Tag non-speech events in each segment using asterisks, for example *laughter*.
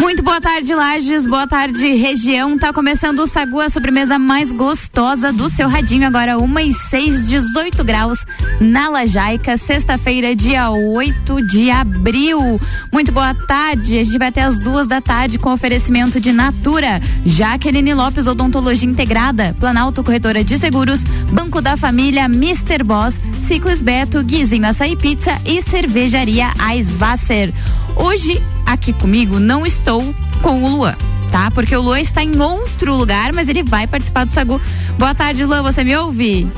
Muito boa tarde, Lages. Boa tarde, região. Tá começando o Sagu, a sobremesa mais gostosa do seu radinho. Agora, 1 e 6, 18 graus na Lajaica. Sexta-feira, dia 8 de abril. Muito boa tarde. A gente vai até as duas da tarde com oferecimento de Natura. Jaqueline Lopes, Odontologia Integrada. Planalto Corretora de Seguros. Banco da Família, Mr. Boss. Ciclis Beto, Guizinho Açaí Pizza e Cervejaria Eisvasser. Hoje, aqui comigo, não estou com o Luan tá? Porque o Luan está em outro lugar, mas ele vai participar do Sagu. Boa tarde, Luan, você me ouve?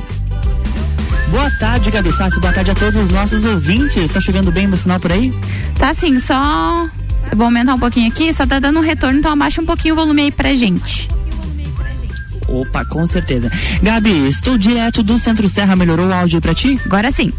Boa tarde, Gabi Sassi. Boa tarde a todos os nossos ouvintes. Tá chegando bem o sinal por aí? Tá sim, só. Eu vou aumentar um pouquinho aqui, só tá dando um retorno, então abaixa um pouquinho o volume aí pra gente. Opa, com certeza. Gabi, estou direto do Centro Serra, melhorou o áudio pra ti? Agora sim.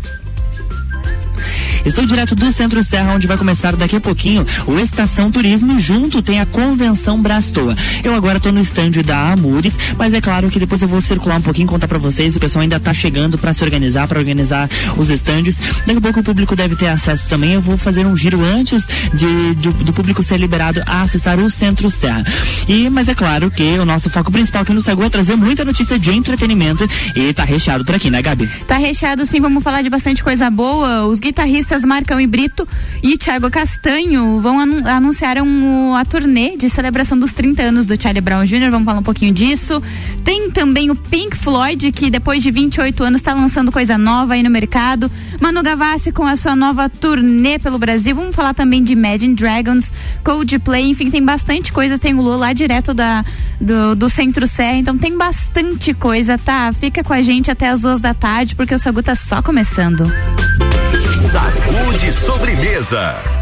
Estou direto do Centro Serra, onde vai começar daqui a pouquinho o Estação Turismo. Junto tem a Convenção Brastoa. Eu agora estou no estande da Amures, mas é claro que depois eu vou circular um pouquinho, contar para vocês. O pessoal ainda está chegando para se organizar, para organizar os estandes. Daqui a pouco o público deve ter acesso também. Eu vou fazer um giro antes de, de do público ser liberado a acessar o Centro Serra. E, mas é claro que o nosso foco principal aqui no Sagu é trazer muita notícia de entretenimento e tá recheado por aqui, né, Gabi? Tá recheado sim, vamos falar de bastante coisa boa. Os guitarristas artistas Marcão e Brito e Thiago Castanho vão anu anunciaram a turnê de celebração dos 30 anos do Charlie Brown Jr. Vamos falar um pouquinho disso. Tem também o Pink Floyd, que depois de 28 anos está lançando coisa nova aí no mercado. Manu Gavassi com a sua nova turnê pelo Brasil. Vamos falar também de Imagine Dragons, Coldplay, enfim, tem bastante coisa. Tem o Lula lá direto da, do, do Centro Serra, então tem bastante coisa, tá? Fica com a gente até as duas da tarde, porque o Sagu tá só começando. Sacude sobremesa.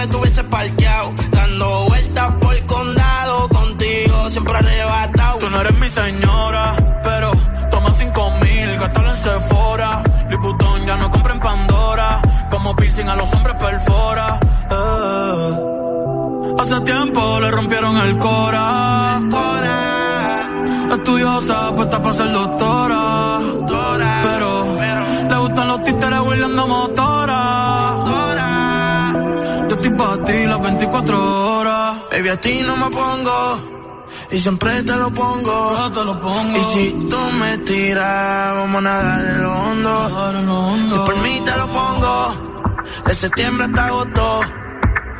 me tuviese parqueado. Dando vueltas por el condado. Contigo siempre arrebatado. Tú no eres mi señora, pero toma cinco mil, gástalo en Sephora. Liputón ya no compra en Pandora, como piercing a los hombres perfora. eh. Hace tiempo le rompieron el cora. Estudiosa, puesta para ser doctora. Pero le gustan los títeres huirleando motora. Baby, a ti no me pongo. Y siempre te lo pongo. Yo te lo pongo. Y si tú me tiras, vamos a nadar en lo hondo. Nadar en lo hondo. Si por mí te lo pongo. De septiembre hasta agosto.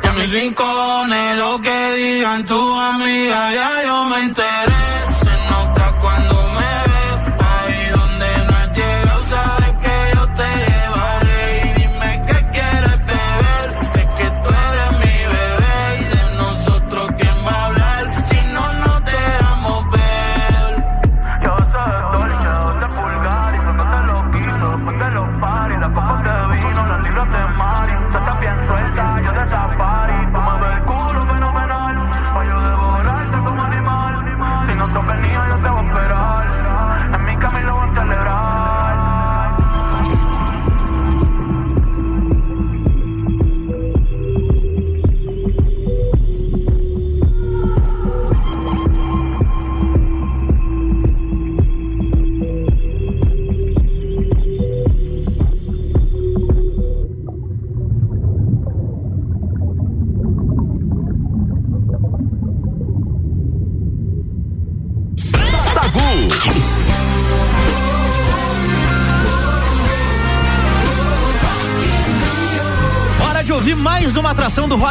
Y a mis rincones, lo que digan tu amiga, ya yo me enteré. Se nota cuando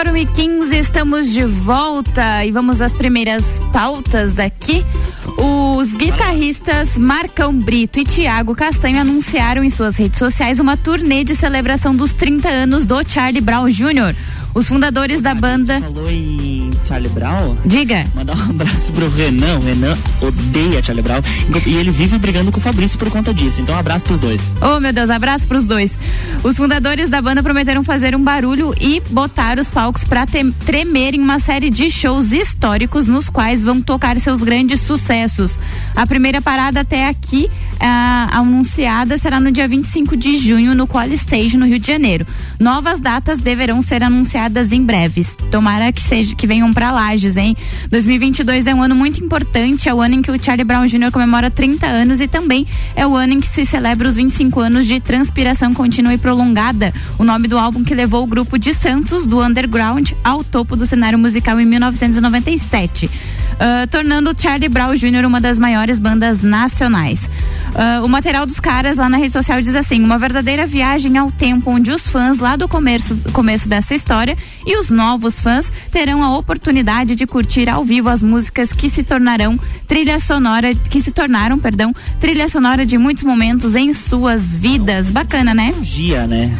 Agora, 1h15, estamos de volta e vamos às primeiras pautas aqui. Os guitarristas Marcão Brito e Tiago Castanho anunciaram em suas redes sociais uma turnê de celebração dos 30 anos do Charlie Brown Jr. Os fundadores da banda. Falou em Charlie Brown? Diga. Mandar um abraço pro Renan. O Renan odeia Charlie Brown. E ele vive brigando com o Fabrício por conta disso. Então, um abraço pros dois. Oh, meu Deus, abraço pros dois. Os fundadores da banda prometeram fazer um barulho e botar os palcos pra tremer em uma série de shows históricos nos quais vão tocar seus grandes sucessos. A primeira parada até aqui, ah, anunciada, será no dia 25 de junho no Qual Stage, no Rio de Janeiro. Novas datas deverão ser anunciadas em breves. Tomara que seja que venham para Lages, hein? 2022 é um ano muito importante, é o ano em que o Charlie Brown Jr. comemora 30 anos e também é o ano em que se celebra os 25 anos de transpiração contínua e prolongada. O nome do álbum que levou o grupo de Santos do underground ao topo do cenário musical em 1997, uh, tornando Charlie Brown Jr. uma das maiores bandas nacionais. Uh, o material dos caras lá na rede social diz assim: uma verdadeira viagem ao tempo onde os fãs lá do começo, começo dessa história e os novos fãs terão a oportunidade de curtir ao vivo as músicas que se tornarão trilha sonora, que se tornaram, perdão, trilha sonora de muitos momentos em suas vidas. Bacana, né? Dia, né?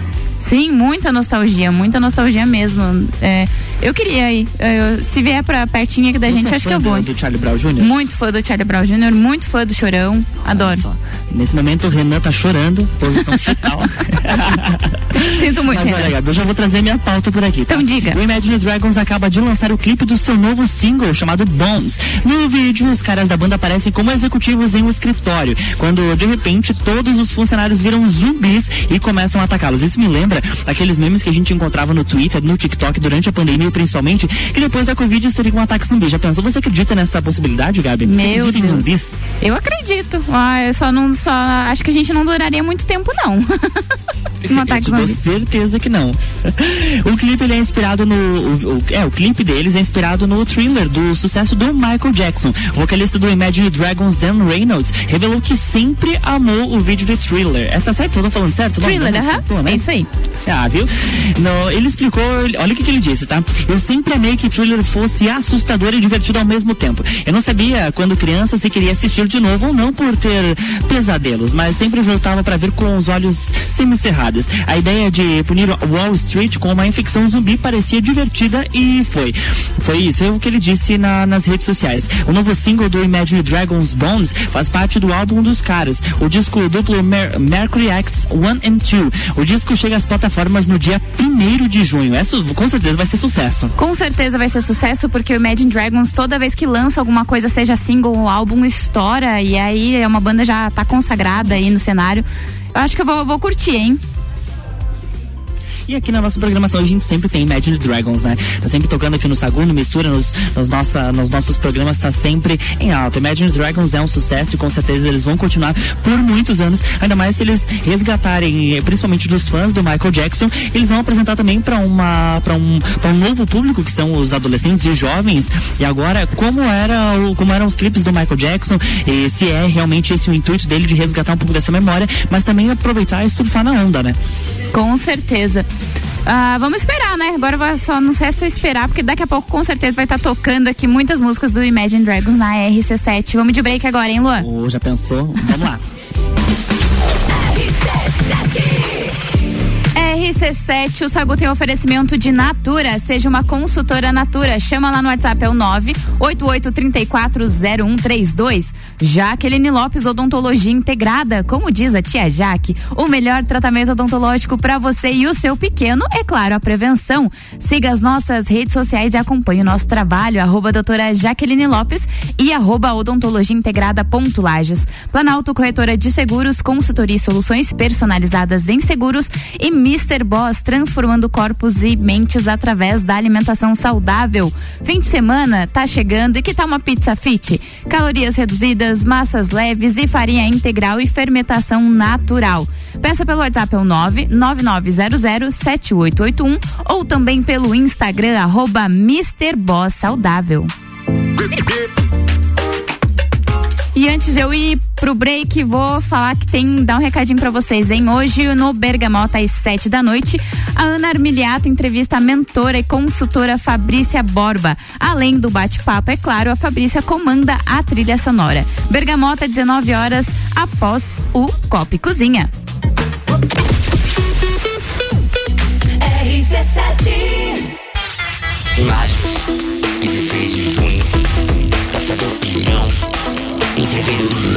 Sim, muita nostalgia, muita nostalgia mesmo. É, eu queria ir. Eu, se vier pra pertinho aqui da Você gente, é acho que eu vou. do Charlie Brown Jr.? Muito fã do Charlie Brown Jr., muito fã do Chorão. Adoro. Nesse momento o Renan tá chorando, posição fetal. *laughs* Sinto muito. Mas olha, Gabi, eu já vou trazer minha pauta por aqui. Tá? Então diga. O Imagine Dragons acaba de lançar o clipe do seu novo single chamado Bones. No vídeo, os caras da banda aparecem como executivos em um escritório, quando de repente todos os funcionários viram zumbis e começam a atacá-los. Isso me lembra aqueles memes que a gente encontrava no Twitter, no TikTok durante a pandemia, principalmente, que depois da Covid seria um ataque zumbi. Já pensou? Você acredita nessa possibilidade, Gabi? Meu Você acredita Deus. em zumbis? Eu acredito. Ah, eu só não só acho que a gente não duraria muito tempo não. *laughs* um ataque zumbi. certeza que não. *laughs* o clipe ele é inspirado no o, o, é o clipe deles é inspirado no thriller do sucesso do Michael Jackson. O vocalista do Imagine Dragons Dan Reynolds revelou que sempre amou o vídeo de Thriller. É tá certo? Eu tô falando certo? Thriller, aham. Uh -huh. né? É isso aí. Ah, viu? No, ele explicou, olha o que, que, ele disse, tá? Eu sempre amei que Thriller fosse assustador e divertido ao mesmo tempo. Eu não sabia quando criança se queria assistir de novo ou não por ter pesadelos, mas sempre voltava para ver com os olhos semicerrados. A ideia de punir Wall Street com uma infecção zumbi parecia divertida e foi. Foi isso, é o que ele disse na, nas redes sociais. O novo single do Imagine Dragons Bones faz parte do álbum dos caras, o disco duplo Mer Mercury Acts 1 and 2. O disco chega às plataformas no dia 1 de junho. Isso com certeza vai ser sucesso. Com certeza vai ser sucesso, porque o Imagine Dragons, toda vez que lança alguma coisa, seja single ou álbum, estoura. E aí é uma banda já tá consagrada aí no cenário. Eu acho que eu vou, vou curtir, hein? E aqui na nossa programação a gente sempre tem Imagine Dragons, né? Tá sempre tocando aqui no Sagu, no Mistura, nos, nos, nossa, nos nossos programas, tá sempre em alta. Imagine Dragons é um sucesso e com certeza eles vão continuar por muitos anos, ainda mais se eles resgatarem, principalmente dos fãs do Michael Jackson, eles vão apresentar também para uma para um, pra um novo público que são os adolescentes e os jovens. E agora, como era como eram os clipes do Michael Jackson, e se é realmente esse o intuito dele de resgatar um pouco dessa memória, mas também aproveitar e surfar na onda, né? Com certeza. Uh, vamos esperar, né? Agora só nos resta esperar, porque daqui a pouco com certeza vai estar tá tocando aqui muitas músicas do Imagine Dragons na RC7. Vamos de break agora, hein, Luan? Oh, já pensou? Vamos lá. *laughs* RC7, o Sagu tem oferecimento de Natura. Seja uma consultora Natura. Chama lá no WhatsApp, é o 988340132. Jaqueline Lopes Odontologia Integrada. Como diz a tia Jaque, o melhor tratamento odontológico para você e o seu pequeno é, claro, a prevenção. Siga as nossas redes sociais e acompanhe o nosso trabalho. Arroba doutora Jaqueline Lopes e arroba odontologia integrada ponto Lages. Planalto Corretora de Seguros, consultoria e soluções personalizadas em seguros e Mr. Boss, transformando corpos e mentes através da alimentação saudável. Fim de semana tá chegando e que tal uma pizza fit? Calorias reduzidas, massas leves e farinha integral e fermentação natural. Peça pelo WhatsApp ao 999007881 ou também pelo Instagram arroba. Boss Saudável. E antes de eu ir pro break, vou falar que tem, dar um recadinho para vocês, hein? Hoje no Bergamota às sete da noite, a Ana Armiliato entrevista a mentora e consultora Fabrícia Borba. Além do bate-papo, é claro, a Fabrícia comanda a trilha sonora. Bergamota, 19 horas, após o Copa e Cozinha. RC7 Imagens Sevindim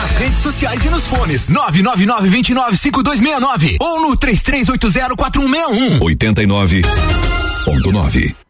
nas redes sociais e nos fones. 999-295269 ou no 33804161. 89.9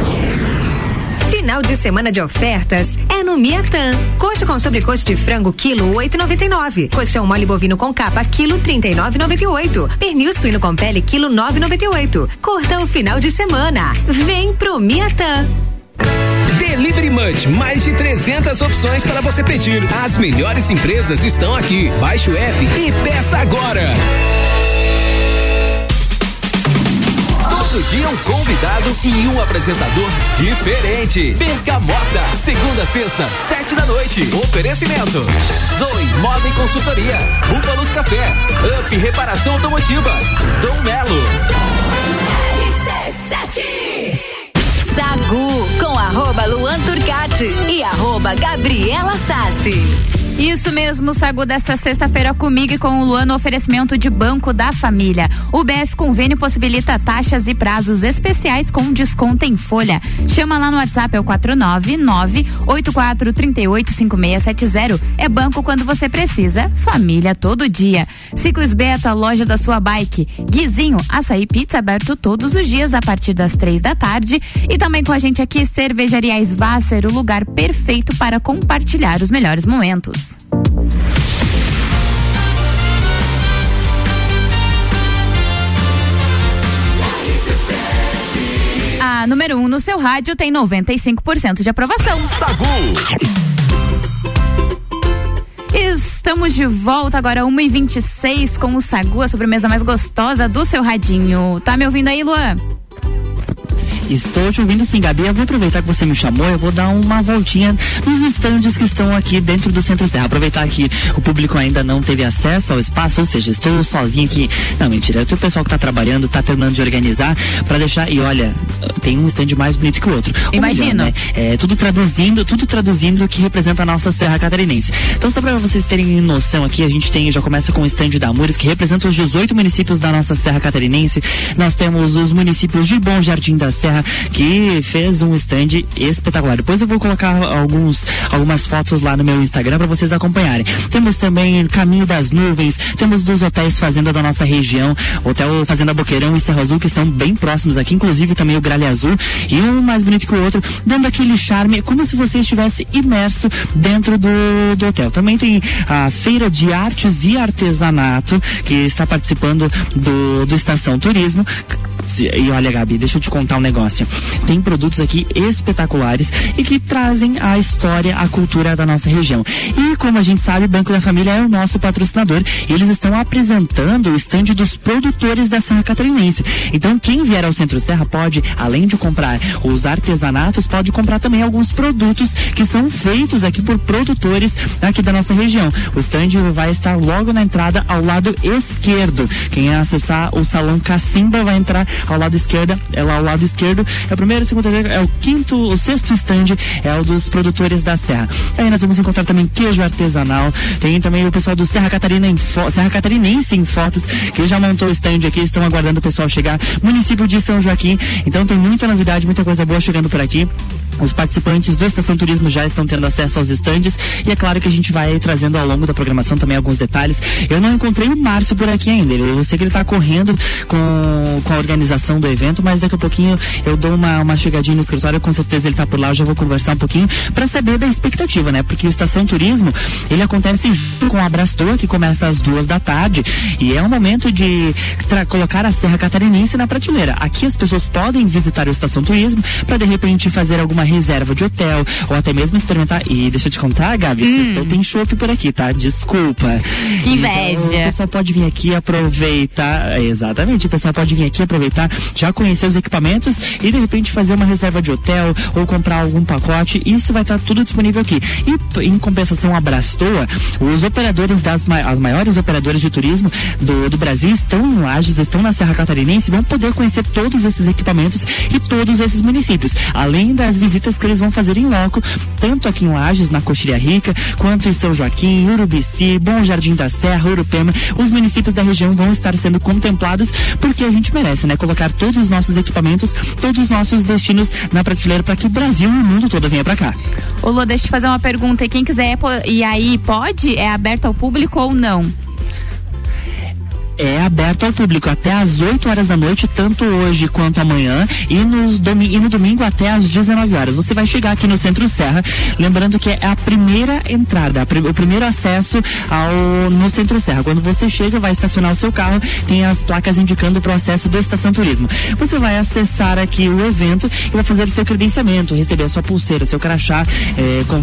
Final de semana de ofertas é no Miatan. Coxa com sobrecoxa de frango quilo 8,99. Coxão mole bovino com capa quilo 39,98. Pernil suíno com pele quilo 9,98. Corta o final de semana. Vem pro Miatan. Delivery Munch, mais de 300 opções para você pedir. As melhores empresas estão aqui. Baixe o app e peça agora. Todo dia um convidado e um apresentador diferente. Bergamota, segunda, sexta, sete da noite. Oferecimento: Zoe Moda e Consultoria, Búfalos Café, Up Reparação Automotiva, Dom Melo. Sagu com arroba Luan Turcati e arroba Gabriela Sassi. Isso mesmo, Sagu, desta sexta-feira comigo e com o Luan oferecimento de Banco da Família. O BF Convênio possibilita taxas e prazos especiais com desconto em folha. Chama lá no WhatsApp, é o 499-8438-5670. É banco quando você precisa, família todo dia. Ciclis Beta, loja da sua bike. Guizinho, açaí pizza aberto todos os dias a partir das três da tarde. E também com a gente aqui, Cervejaria Svasser, o lugar perfeito para compartilhar os melhores momentos. A número 1 um no seu rádio tem 95% de aprovação. Sagu. Estamos de volta agora, 1h26 com o Sagu, a sobremesa mais gostosa do seu radinho. Tá me ouvindo aí, Luan? Estou te ouvindo sim, Gabi. Eu vou aproveitar que você me chamou, eu vou dar uma voltinha nos estandes que estão aqui dentro do Centro Serra. Aproveitar que o público ainda não teve acesso ao espaço, ou seja, estou sozinho aqui. Não, mentira, tem o pessoal que está trabalhando, está terminando de organizar para deixar. E olha, tem um stand mais bonito que o outro. Imagino. Né? É, tudo traduzindo, tudo traduzindo o que representa a nossa Serra Catarinense. Então, só para vocês terem noção aqui, a gente tem, já começa com o stand da Amores, que representa os 18 municípios da nossa Serra Catarinense. Nós temos os municípios de Bom Jardim da Serra, que fez um stand espetacular. Depois eu vou colocar alguns, algumas fotos lá no meu Instagram para vocês acompanharem. Temos também Caminho das Nuvens, temos dos hotéis Fazenda da nossa região, Hotel Fazenda Boqueirão e Serra Azul, que estão bem próximos aqui, inclusive também o Gralha Azul, e um mais bonito que o outro, dando aquele charme, como se você estivesse imerso dentro do, do hotel. Também tem a Feira de Artes e Artesanato, que está participando do, do Estação Turismo. E olha, Gabi, deixa eu te contar um negócio. Tem produtos aqui espetaculares e que trazem a história, a cultura da nossa região. E como a gente sabe, o Banco da Família é o nosso patrocinador eles estão apresentando o estande dos produtores da Serra Catarinense. Então, quem vier ao Centro Serra pode, além de comprar os artesanatos, pode comprar também alguns produtos que são feitos aqui por produtores aqui da nossa região. O estande vai estar logo na entrada ao lado esquerdo. Quem acessar o salão Cacimba vai entrar ao lado esquerdo, é lá ao lado esquerdo, é o primeiro, segundo, é o quinto, o sexto stand é o dos produtores da Serra. Aí nós vamos encontrar também queijo artesanal, tem também o pessoal do Serra Catarina em Serra Catarinense em fotos, que já montou o stand aqui, estão aguardando o pessoal chegar, município de São Joaquim, então tem muita novidade, muita coisa boa chegando por aqui. Os participantes do Estação Turismo já estão tendo acesso aos estandes e é claro que a gente vai trazendo ao longo da programação também alguns detalhes. Eu não encontrei o Márcio por aqui ainda. Eu sei que ele está correndo com, com a organização do evento, mas daqui a pouquinho eu dou uma, uma chegadinha no escritório, com certeza ele está por lá, eu já vou conversar um pouquinho para saber da expectativa, né? Porque o Estação Turismo, ele acontece junto com a Abrastoa, que começa às duas da tarde e é um momento de colocar a Serra Catarinense na prateleira. Aqui as pessoas podem visitar o Estação Turismo para de repente fazer alguma reserva de hotel ou até mesmo experimentar. E deixa eu te contar, Gabi, hum. sextou tem chopp por aqui, tá? Desculpa. Que inveja. Então, o pessoal pode vir aqui aproveitar. Exatamente, o pessoal pode vir aqui aproveitar, já conhecer os equipamentos e de repente fazer uma reserva de hotel ou comprar algum pacote. Isso vai estar tá tudo disponível aqui. E em compensação a Brastoa, os operadores das as maiores operadoras de turismo do, do Brasil estão em Lages, estão na Serra Catarinense vão poder conhecer todos esses equipamentos e todos esses municípios. Além das visitas que eles vão fazer em loco, tanto aqui em Lages, na Coxilha Rica, quanto em São Joaquim, Urubici, Bom Jardim da Serra, Urupema. Os municípios da região vão estar sendo contemplados porque a gente merece, né? Colocar todos os nossos equipamentos, todos os nossos destinos na prateleira para que o Brasil e o mundo todo venha para cá. Ô Lô, deixa eu te fazer uma pergunta. Quem quiser ir aí, pode? É aberto ao público ou não? É aberto ao público até às 8 horas da noite, tanto hoje quanto amanhã, e, nos domi e no domingo até às 19 horas. Você vai chegar aqui no Centro Serra, lembrando que é a primeira entrada, a o primeiro acesso ao no Centro Serra. Quando você chega, vai estacionar o seu carro, tem as placas indicando o processo do Estação Turismo. Você vai acessar aqui o evento e vai fazer o seu credenciamento, receber a sua pulseira, seu crachá, é, com,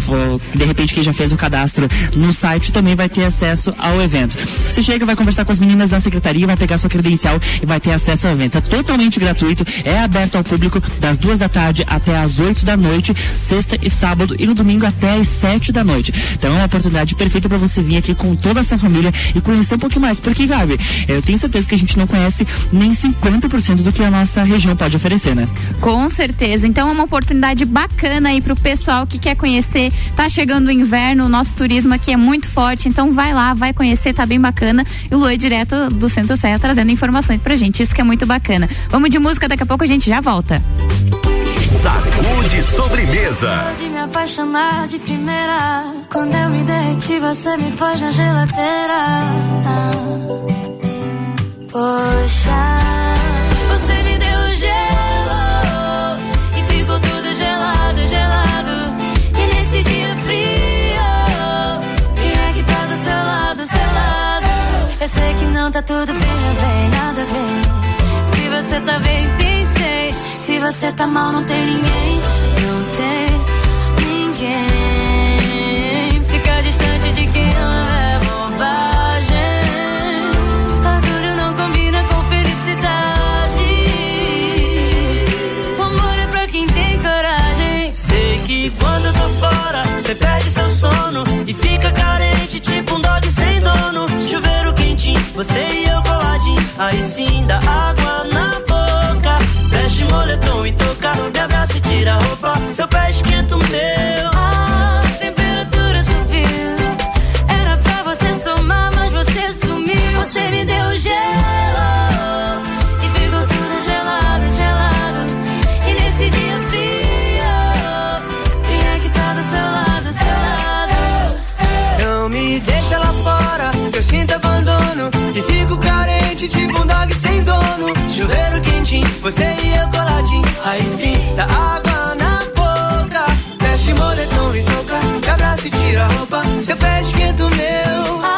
de repente quem já fez o cadastro no site também vai ter acesso ao evento. Você chega, vai conversar com as meninas da secretaria, vai pegar sua credencial e vai ter acesso ao evento. É totalmente gratuito, é aberto ao público das duas da tarde até as oito da noite, sexta e sábado, e no domingo até as sete da noite. Então é uma oportunidade perfeita para você vir aqui com toda a sua família e conhecer um pouquinho mais. Porque, Gabi, eu tenho certeza que a gente não conhece nem 50% do que a nossa região pode oferecer, né? Com certeza. Então é uma oportunidade bacana aí pro pessoal que quer conhecer. Tá chegando o inverno, o nosso turismo aqui é muito forte, então vai lá, vai conhecer, tá bem bacana. E o Lu é direto do Centro Serra trazendo informações pra gente. Isso que é muito bacana. Vamos de música, daqui a pouco a gente já volta. Sacude sobremesa. Pode me apaixonar de primeira. Quando eu me derreti, você me pôs na geladeira. Poxa, Tá tudo bem, não tem nada vem. Se você tá bem, tem sei. Se você tá mal, não tem ninguém. Não tem ninguém. Fica distante de quem ama é bobagem. Orgulho não combina com felicidade. O amor é pra quem tem coragem. Sei que quando eu tô fora, você perde seu sono e fica carente, tipo um dog sem dono. Chuveiro você e eu coladinho, aí sim dá água na boca. Veste moletom e toca, me abraça e tira a roupa. Seu pé esquenta o meu. Ah. Você e eu coladinho, aí sim, dá água na boca. Veste moletom e toca, de abraça e tira a roupa. Seu pé esquenta o meu.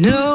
No.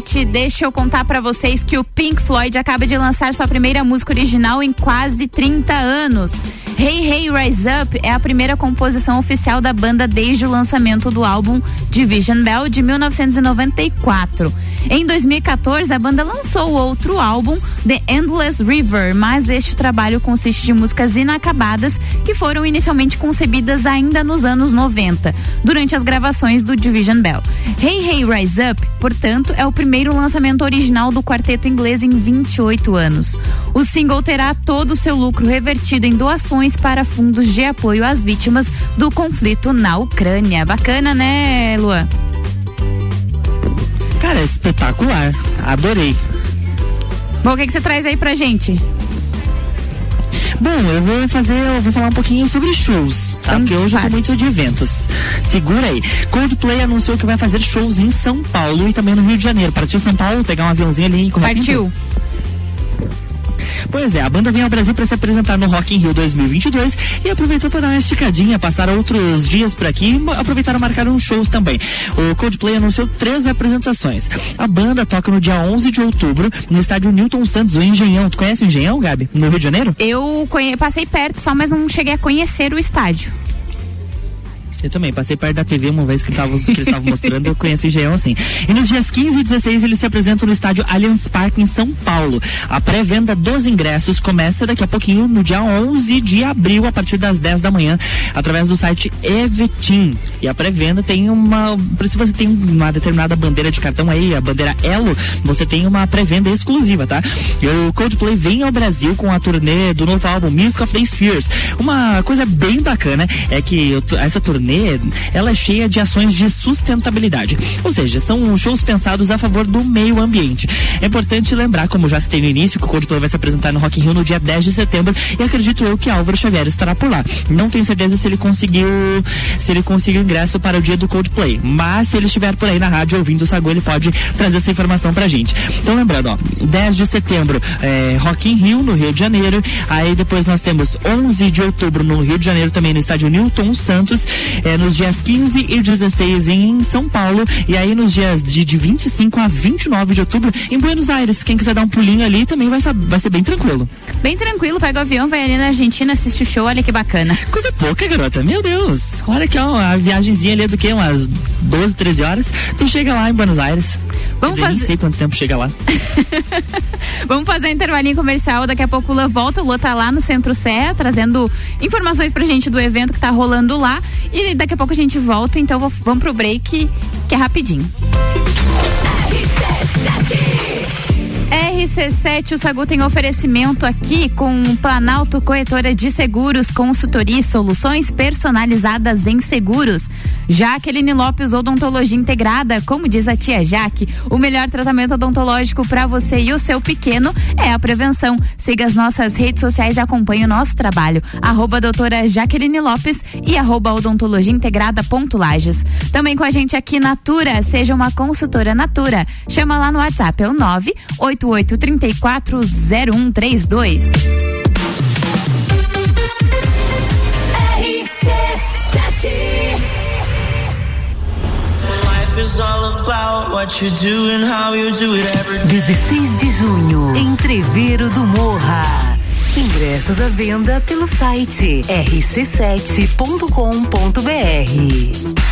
1h37. Deixa eu contar pra vocês que o Pink Floyd acaba de lançar sua primeira música original em quase 30 anos. Hey Hey Rise Up é a primeira composição oficial da banda desde o lançamento do álbum Division Bell de 1994. Em 2014, a banda lançou outro álbum, The Endless River, mas este trabalho consiste de músicas inacabadas que foram inicialmente concebidas ainda nos anos 90, durante as gravações do Division Bell. Hey Hey Rise Up, portanto, é o primeiro lançamento original do quarteto inglês em 28 anos. O single terá todo o seu lucro revertido em doações para fundos de apoio às vítimas do conflito na Ucrânia. Bacana, né, Luan? Cara, é espetacular. Adorei. Bom, o que, que você traz aí pra gente? Bom, eu vou fazer, eu vou falar um pouquinho sobre shows, tá? Porque hoje eu tô muito de eventos. Segura aí. Coldplay anunciou que vai fazer shows em São Paulo e também no Rio de Janeiro. Partiu São Paulo, pegar um aviãozinho ali e correr. Partiu. Pois é, a banda vem ao Brasil para se apresentar no Rock in Rio 2022 e aproveitou para dar uma esticadinha, passar outros dias por aqui e aproveitaram marcar uns shows também. O Coldplay anunciou três apresentações. A banda toca no dia 11 de outubro no estádio Newton Santos, o Engenhão. Tu conhece o Engenhão, Gabi? No Rio de Janeiro? Eu passei perto só, mas não cheguei a conhecer o estádio. Eu também, passei perto da TV uma vez que, tava, que eles estavam mostrando, eu conheci o Engenhão assim. E nos dias 15 e 16 eles se apresentam no estádio Allianz Parque em São Paulo. A pré-venda dos ingressos começa daqui a pouquinho, no dia 11 de abril, a partir das 10 da manhã, através do site Evetim. E a pré-venda tem uma. Se você tem uma determinada bandeira de cartão aí, a bandeira Elo, você tem uma pré-venda exclusiva, tá? E o Coldplay vem ao Brasil com a turnê do novo álbum Music of the Spheres. Uma coisa bem bacana é que essa turnê ela é cheia de ações de sustentabilidade. Ou seja, são shows pensados a favor do meio ambiente. É importante lembrar, como já citei no início, que o Coldplay vai se apresentar no Rock in Rio no dia 10 de setembro e acredito eu que Álvaro Xavier estará por lá. Não tenho certeza se ele conseguiu se ele conseguiu ingresso para o dia do Coldplay, mas se ele estiver por aí na rádio ouvindo o Sagu, ele pode trazer essa informação pra gente. Então lembrando, ó, 10 de setembro, é, Rock in Rio no Rio de Janeiro, aí depois nós temos 11 de outubro no Rio de Janeiro também no estádio Newton Santos, é, nos dias 15 e 16 em São Paulo e aí nos dias de, de 25 a 29 de outubro em Buenos Aires. Quem quiser dar um pulinho ali também vai, vai ser bem tranquilo. Bem tranquilo, pega o avião, vai ali na Argentina, assiste o show, olha que bacana. Coisa pouca, garota. Meu Deus. Olha que ó, a viagemzinha ali é do que? Umas 12, 13 horas. Tu chega lá em Buenos Aires. Vamos fazer. Nem sei quanto tempo chega lá. *laughs* Vamos fazer um intervalinho comercial. Daqui a pouco o Lua volta. O Lua tá lá no Centro Sé, trazendo informações pra gente do evento que tá rolando lá. E daqui a pouco a gente volta. Então vou- vamos pro break, que é rapidinho. RC7, o Sagu tem oferecimento aqui com Planalto Corretora de Seguros, consultoria soluções personalizadas em seguros. Jaqueline Lopes Odontologia Integrada, como diz a tia Jaque, o melhor tratamento odontológico para você e o seu pequeno é a prevenção. Siga as nossas redes sociais e acompanhe o nosso trabalho. Arroba doutora Jaqueline Lopes e arroba odontologia integrada ponto Lages. Também com a gente aqui Natura, seja uma consultora Natura. Chama lá no WhatsApp, é o 988340132. Life is all about what you do and how you do it every day. 16 de junho, Entreveiro do Morra. Ingressos à venda pelo site rc7.com.br.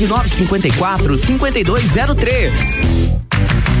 9954 5203.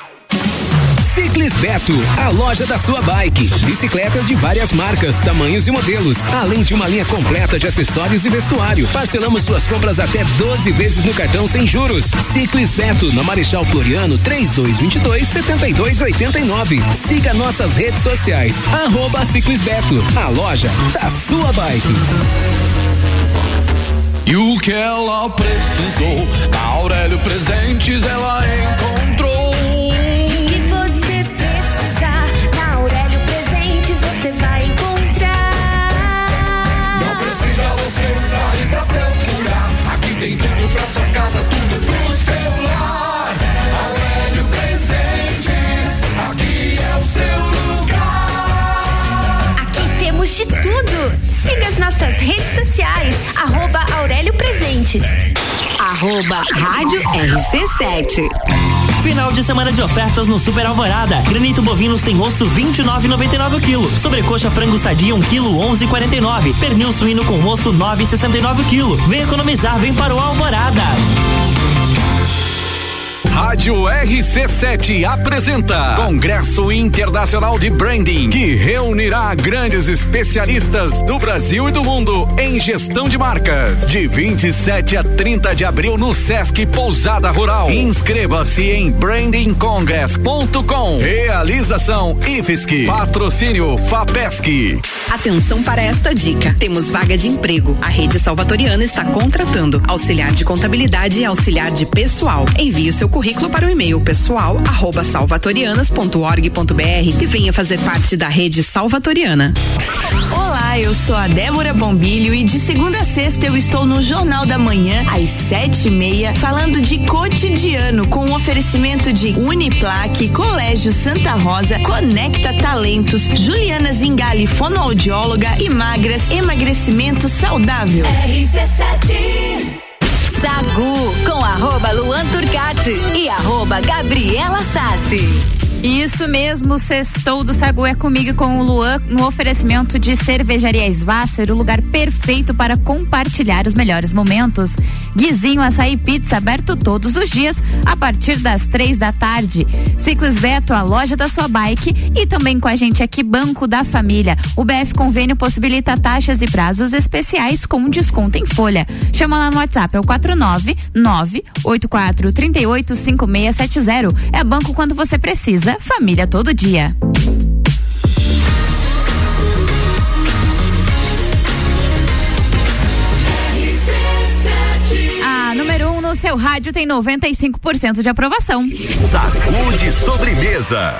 Ciclis Beto, a loja da sua bike. Bicicletas de várias marcas, tamanhos e modelos, além de uma linha completa de acessórios e vestuário. Parcelamos suas compras até 12 vezes no cartão sem juros. Ciclis Beto, na Marechal Floriano, 3222 7289. Siga nossas redes sociais. Arroba Ciclis Beto, a loja da sua bike. E o que ela precisou, Aurélio Presentes ela encontrou. Tudo. Siga as nossas redes sociais, arroba Aurélio Presentes. Arroba Rádio RC7. Final de semana de ofertas no Super Alvorada. Granito bovino sem osso 29,99 o quilo. Sobrecoxa frango sadia 1 quilo 11,49. Pernil suíno com osso 9,69 o quilo. Vem economizar, vem para o Alvorada. Rádio RC7 apresenta Congresso Internacional de Branding, que reunirá grandes especialistas do Brasil e do mundo em gestão de marcas. De 27 a 30 de abril no Sesc Pousada Rural. Inscreva-se em brandingcongress.com. Realização IFSC. Patrocínio FAPESC. Atenção para esta dica. Temos vaga de emprego. A rede salvatoriana está contratando auxiliar de contabilidade e auxiliar de pessoal. Envie o seu currículo para o e-mail pessoal arroba salvatorianas.org.br e venha fazer parte da rede salvatoriana. Olá, eu sou a Débora Bombilho e de segunda a sexta eu estou no Jornal da Manhã, às sete e meia, falando de cotidiano, com um oferecimento de Uniplaque, Colégio Santa Rosa, Conecta Talentos, Juliana Zingali, fonoaudióloga e magras, emagrecimento saudável. Sagu com arroba Luan Turcati e arroba Gabriela Sassi. Isso mesmo, sextou do Sagu é comigo com o Luan no oferecimento de Cervejaria Svasser, o lugar perfeito para compartilhar os melhores momentos. Guizinho Açaí Pizza aberto todos os dias a partir das três da tarde. Ciclis Beto, a loja da sua bike e também com a gente aqui Banco da Família. O BF Convênio possibilita taxas e prazos especiais com desconto em folha. Chama lá no WhatsApp, é o 499 84 38 5670. É banco quando você precisa, família todo dia. A número 1 um no seu rádio tem 95% de aprovação. Sacude sobremesa.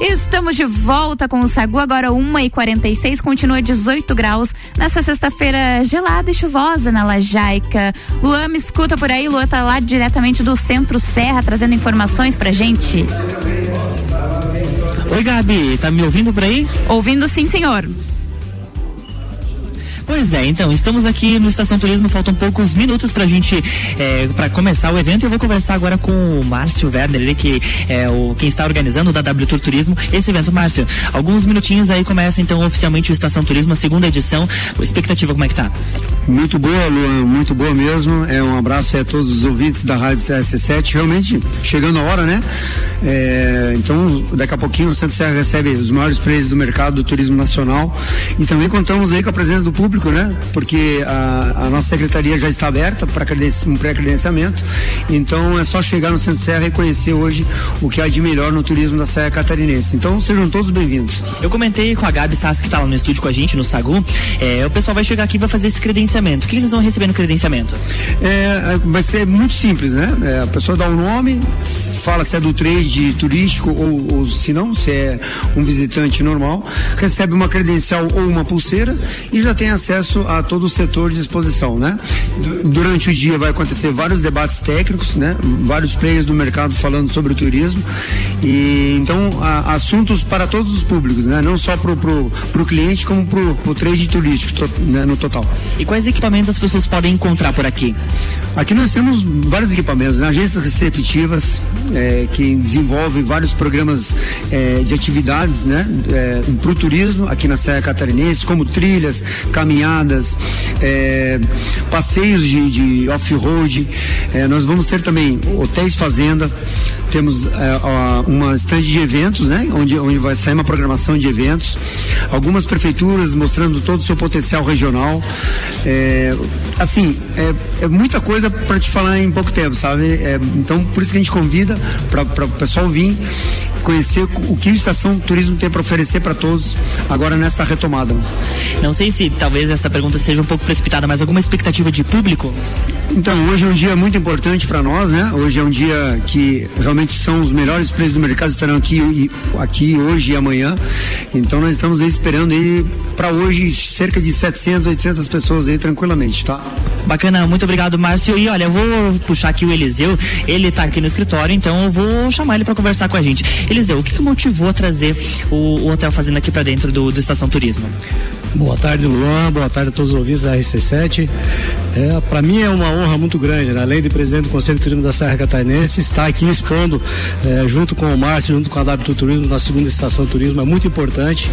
Estamos de volta com o Sagu, agora 1h46, continua 18 graus nessa sexta-feira gelada e chuvosa na Lajaica. Luan, me escuta por aí, Luan tá lá diretamente do Centro Serra, trazendo informações pra gente. Oi, Gabi, tá me ouvindo por aí? Ouvindo sim, senhor. Pois é, então, estamos aqui no Estação Turismo, faltam poucos minutos pra gente, é, pra começar o evento. Eu vou conversar agora com o Márcio Werner, ele que é o, quem está organizando da W Tour Turismo esse evento. Márcio, alguns minutinhos aí começa então oficialmente o Estação Turismo, a segunda edição. Expectativa, como é que tá? Muito boa, Luan, muito boa mesmo. É um abraço a todos os ouvintes da Rádio CS7. Realmente, chegando a hora, né? É, então, daqui a pouquinho o Centro Serra recebe os maiores prêmios do mercado do turismo nacional. E também contamos aí com a presença do público público, né? Porque a, a nossa secretaria já está aberta para um pré-credenciamento. Então é só chegar no Centro Serra e conhecer hoje o que há de melhor no turismo da Serra Catarinense. Então sejam todos bem-vindos. Eu comentei com a Gabi Sass que está lá no estúdio com a gente, no Sagu. É, o pessoal vai chegar aqui e vai fazer esse credenciamento. O que eles vão receber no credenciamento? É, vai ser muito simples, né? É, a pessoa dá o um nome, fala se é do trade turístico ou, ou se não, se é um visitante normal, recebe uma credencial ou uma pulseira e já tem acesso a todo o setor de exposição, né? Durante o dia vai acontecer vários debates técnicos, né? Vários players do mercado falando sobre o turismo e então a, assuntos para todos os públicos, né? Não só pro, pro, pro cliente como pro, pro trade turístico to, né? no total. E quais equipamentos as pessoas podem encontrar por aqui? Aqui nós temos vários equipamentos, né? agências receptivas, é, que desenvolve vários programas é, de atividades né, é, para o turismo aqui na Serra Catarinense, como trilhas, caminhadas, é, passeios de, de off-road. É, nós vamos ter também hotéis fazenda, temos é, uma estande de eventos, né? Onde, onde vai sair uma programação de eventos. Algumas prefeituras mostrando todo o seu potencial regional. É, assim, é, é muita coisa para te falar em pouco tempo, sabe? É, então, por isso que a gente convida para o pessoal vir conhecer o que o Estação Turismo tem para oferecer para todos agora nessa retomada. Não sei se talvez essa pergunta seja um pouco precipitada, mas alguma expectativa de público? Então, hoje é um dia muito importante para nós, né? Hoje é um dia que realmente são os melhores preços do mercado estarão aqui aqui hoje e amanhã. Então, nós estamos aí esperando aí para hoje cerca de 700, 800 pessoas aí tranquilamente, tá? Bacana, muito obrigado, Márcio. E olha, eu vou puxar aqui o Eliseu, ele está aqui no escritório, então eu vou chamar ele para conversar com a gente. Eliseu, o que, que motivou a trazer o, o Hotel Fazenda aqui para dentro do, do Estação Turismo? Boa tarde, Luan. Boa tarde a todos os ouvintes da RC7. É, para mim é uma honra muito grande, né? além de presidente do Conselho de Turismo da Serra Catarinense, estar aqui expondo, é, junto com o Márcio, junto com a W Turismo, na segunda estação turismo, é muito importante,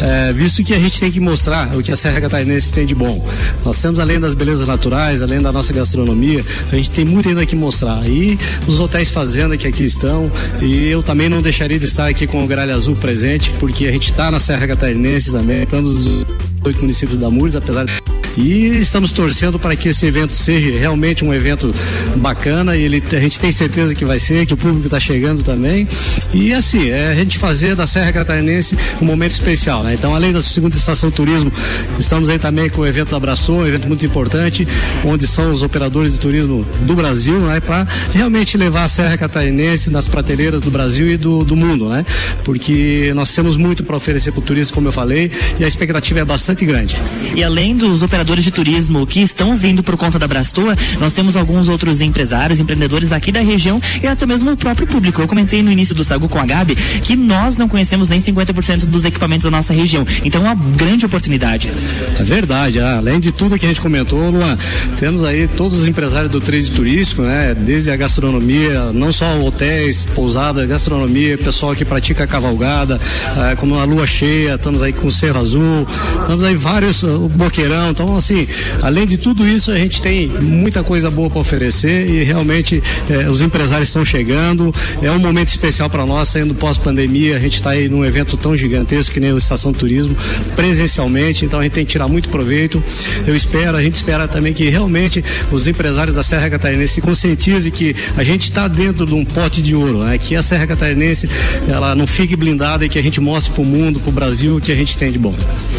é, visto que a gente tem que mostrar o que a Serra Catarinense tem de bom. Nós temos, além das belezas naturais, além da nossa gastronomia, a gente tem muito ainda que mostrar. E os hotéis fazenda que aqui estão, e eu também não deixaria de estar aqui com o Gralha Azul presente, porque a gente está na Serra Catarinense também, estamos oito municípios da Mures, apesar de... E estamos torcendo para que esse evento seja realmente um evento bacana e ele, a gente tem certeza que vai ser, que o público está chegando também. E assim, é a gente fazer da Serra Catarinense um momento especial, né? Então, além da segunda estação turismo, estamos aí também com o evento da Abraçou, um evento muito importante, onde são os operadores de turismo do Brasil, né? Para realmente levar a Serra Catarinense nas prateleiras do Brasil e do, do mundo, né? Porque nós temos muito para oferecer para o turista, como eu falei, e a expectativa é bastante grande. E além dos operadores de turismo que estão vindo por conta da Brastoa, nós temos alguns outros empresários, empreendedores aqui da região e até mesmo o próprio público. Eu comentei no início do Sagu com a Gabi que nós não conhecemos nem 50% dos equipamentos da nossa região. Então é uma grande oportunidade. É verdade, ah, além de tudo que a gente comentou, Luan, temos aí todos os empresários do trade turístico, né? Desde a gastronomia, não só hotéis, pousadas, gastronomia, pessoal que pratica cavalgada, ah, como a lua cheia, estamos aí com o Cerro Azul, estamos aí vários, o Boqueirão, então assim, além de tudo isso, a gente tem muita coisa boa para oferecer e realmente eh, os empresários estão chegando. É um momento especial para nós, saindo pós-pandemia. A gente está aí num evento tão gigantesco que nem o Estação Turismo, presencialmente, então a gente tem que tirar muito proveito. Eu espero, a gente espera também que realmente os empresários da Serra Catarinense se conscientizem que a gente está dentro de um pote de ouro, né? que a Serra Catarinense ela não fique blindada e que a gente mostre para o mundo, para o Brasil, o que a gente tem de bom.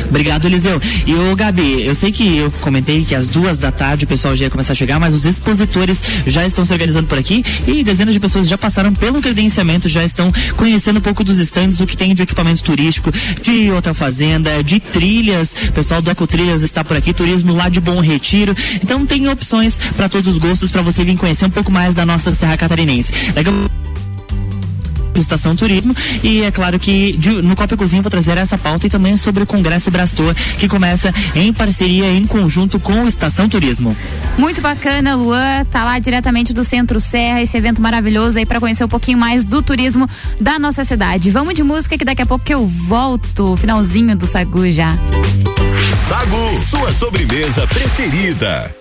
Obrigado, Eliseu. E o Gabi, eu sei que eu comentei que às duas da tarde o pessoal já ia começar a chegar, mas os expositores já estão se organizando por aqui e dezenas de pessoas já passaram pelo credenciamento, já estão conhecendo um pouco dos estandes, o que tem de equipamento turístico, de hotel fazenda, de trilhas. O pessoal do Ecotrilhas está por aqui, turismo lá de Bom Retiro. Então tem opções para todos os gostos para você vir conhecer um pouco mais da nossa Serra Catarinense. A Estação Turismo e é claro que de, no Copa Cozinha vou trazer essa pauta e também sobre o Congresso Brastor que começa em parceria em conjunto com o Estação Turismo. Muito bacana, Luan, tá lá diretamente do Centro Serra, esse evento maravilhoso aí para conhecer um pouquinho mais do turismo da nossa cidade. Vamos de música que daqui a pouco eu volto, finalzinho do Sagu já. Sagu, sua sobremesa preferida.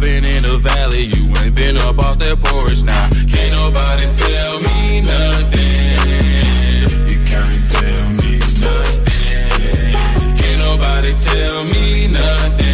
been in the valley, you ain't been up off that porch now. Nah. Can't nobody tell me nothing. You can't tell me nothing. Can't nobody tell me nothing.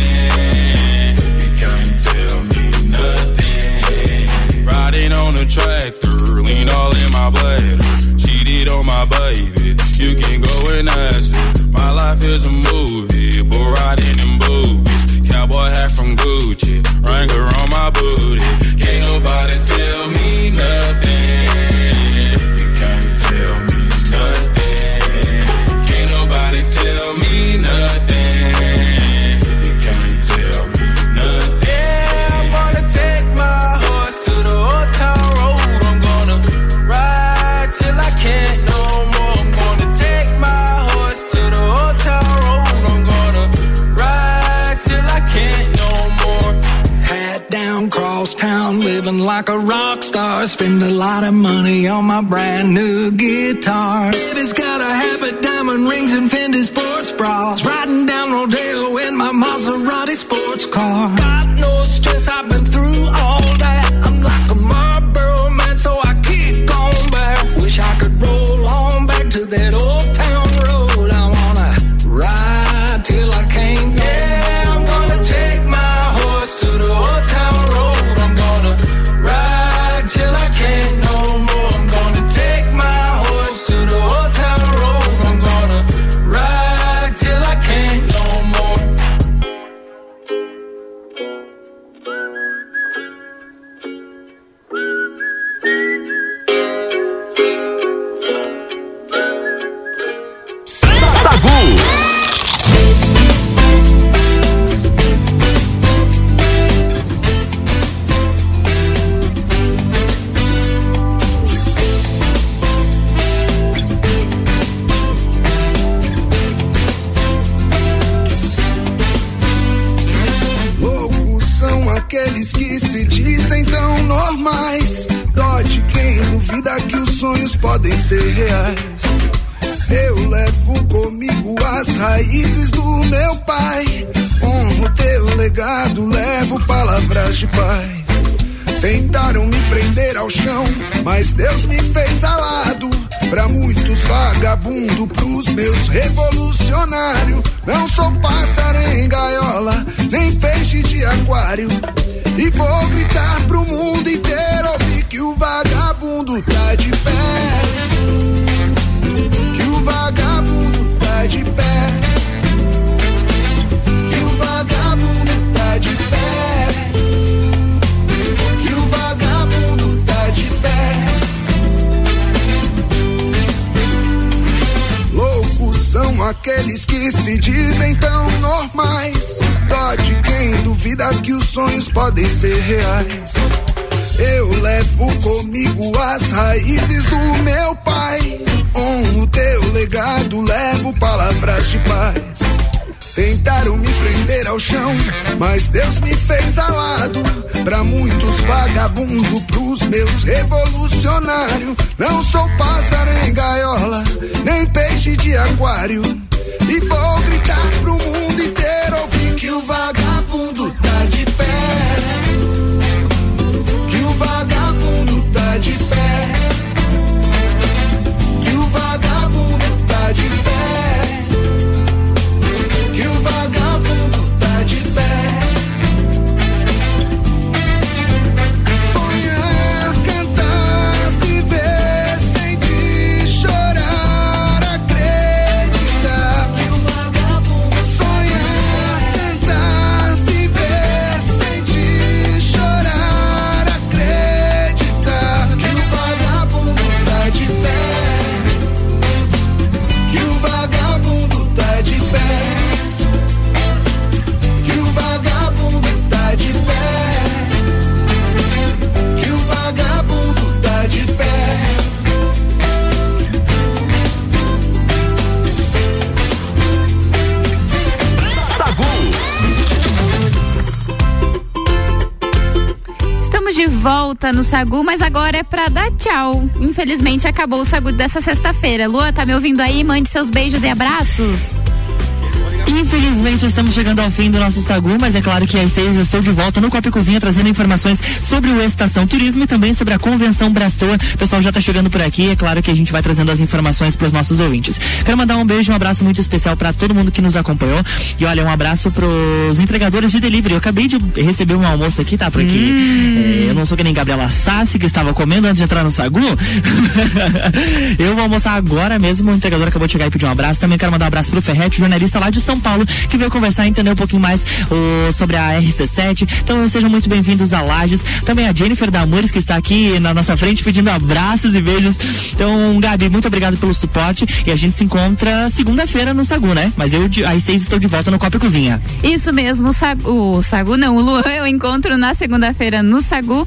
vagabundo pros meus revolucionários. Não sou pássaro em gaiola, nem peixe de aquário volta no Sagu, mas agora é pra dar tchau. Infelizmente acabou o Sagu dessa sexta-feira. Lua, tá me ouvindo aí? Mande seus beijos e abraços. Infelizmente estamos chegando ao fim do nosso Sagu, mas é claro que às seis eu estou de volta no Copa e Cozinha trazendo informações sobre o Estação Turismo e também sobre a Convenção Brastoa. O pessoal já está chegando por aqui, é claro que a gente vai trazendo as informações para os nossos ouvintes. Quero mandar um beijo, um abraço muito especial para todo mundo que nos acompanhou e olha, um abraço para os entregadores de delivery. Eu acabei de receber um almoço aqui, tá? Porque Hum. Sou que nem Gabriela Sassi que estava comendo antes de entrar no Sagu. *laughs* eu vou almoçar agora mesmo, o entregador acabou de chegar e pedir um abraço. Também quero mandar um abraço pro Ferretti, jornalista lá de São Paulo, que veio conversar e entender um pouquinho mais sobre a RC7. Então sejam muito bem-vindos a Lages. Também a Jennifer Damores, que está aqui na nossa frente pedindo abraços e beijos. Então, Gabi, muito obrigado pelo suporte e a gente se encontra segunda-feira no Sagu, né? Mas eu às seis estou de volta no Copa e Cozinha. Isso mesmo, o Sagu, o Sagu não, o Luan eu encontro na segunda-feira no Sagu.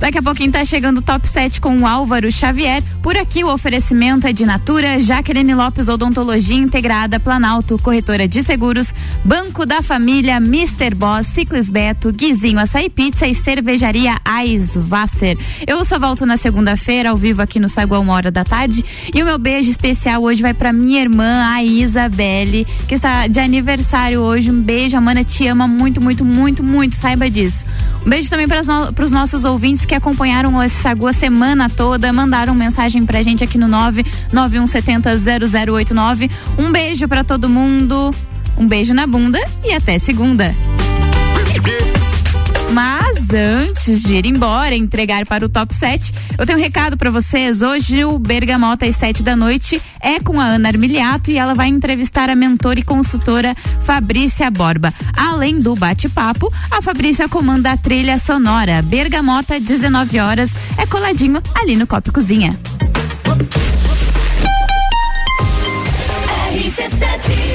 Daqui a pouquinho tá chegando o top 7 com o Álvaro Xavier. Por aqui o oferecimento é de Natura, Jaqueline Lopes Odontologia Integrada, Planalto, Corretora de Seguros, Banco da Família, Mr. Boss, Ciclis Beto, Guizinho Açaí Pizza e Cervejaria Eisvasser. Eu só volto na segunda-feira ao vivo aqui no Sagu a uma hora da tarde. E o meu beijo especial hoje vai pra minha irmã, a Isabelle, que está de aniversário hoje. Um beijo, a mana te ama muito, muito, muito, muito, saiba disso. Um beijo também para os nossos ouvintes que acompanharam esse Sagu a semana toda, mandaram mensagem pra gente aqui no 99170 0089. Um beijo pra todo mundo, um beijo na bunda e até segunda. Mas antes de ir embora, entregar para o top 7, eu tenho um recado para vocês. Hoje o Bergamota às 7 da noite é com a Ana Armiliato e ela vai entrevistar a mentora e consultora Fabrícia Borba. Além do bate-papo, a Fabrícia comanda a trilha sonora. Bergamota, 19 horas, é coladinho ali no Copo Cozinha. RC7